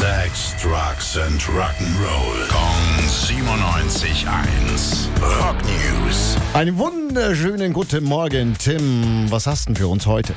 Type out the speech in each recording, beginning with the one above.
Sex, Drugs and Rock'n'Roll. Kong 97.1. Rock News. Einen wunderschönen guten Morgen, Tim. Was hast du denn für uns heute?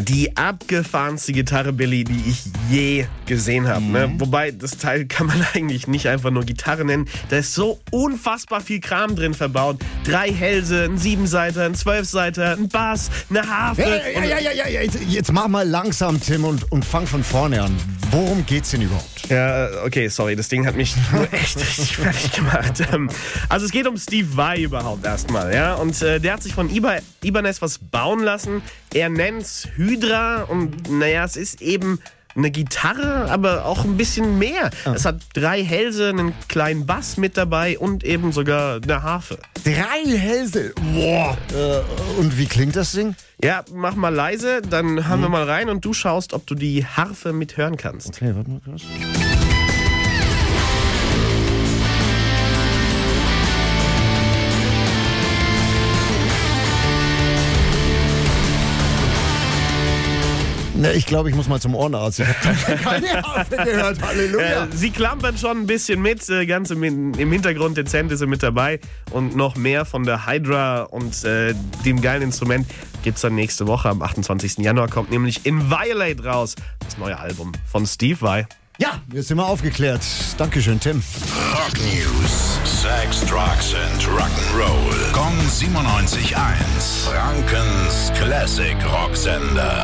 Die abgefahrenste Gitarre, Billy, die ich je gesehen habe. Ne? Wobei, das Teil kann man eigentlich nicht einfach nur Gitarre nennen. Da ist so unfassbar viel Kram drin verbaut. Drei Hälse, ein Siebenseiter, ein Zwölfseiter, ein Bass, eine Harfe. Ja, ja, ja, ja, ja, jetzt, jetzt mach mal langsam, Tim, und, und fang von vorne an. Worum geht's denn überhaupt? Ja, okay, sorry, das Ding hat mich nur echt richtig fertig gemacht. Ähm, Also es geht um Steve Vai überhaupt erstmal, ja. Und äh, der hat sich von Iba Ibanez was bauen lassen. Er nennt's Hydra und naja, es ist eben eine Gitarre, aber auch ein bisschen mehr. Es hat drei Hälse, einen kleinen Bass mit dabei und eben sogar eine Harfe. Drei Hälse. Boah. Äh, und wie klingt das Ding? Ja, mach mal leise, dann hören wir mal rein und du schaust, ob du die Harfe mithören kannst. Okay, warte mal kurz. Ne, ich glaube, ich muss mal zum Ohrenarzt. Ich habe keine Harfe gehört. Halleluja. Äh, sie klampern schon ein bisschen mit, äh, ganz im, im Hintergrund dezent ist sie mit dabei. Und noch mehr von der Hydra und äh, dem geilen Instrument gibt's dann nächste Woche. Am 28. Januar kommt nämlich In Violate raus, das neue Album von Steve Vai. Ja, jetzt sind wir aufgeklärt. Dankeschön, Tim. Rock News. Sex, Drugs and Rock'n'Roll. Kong 97.1. Frankens Classic Rocksender.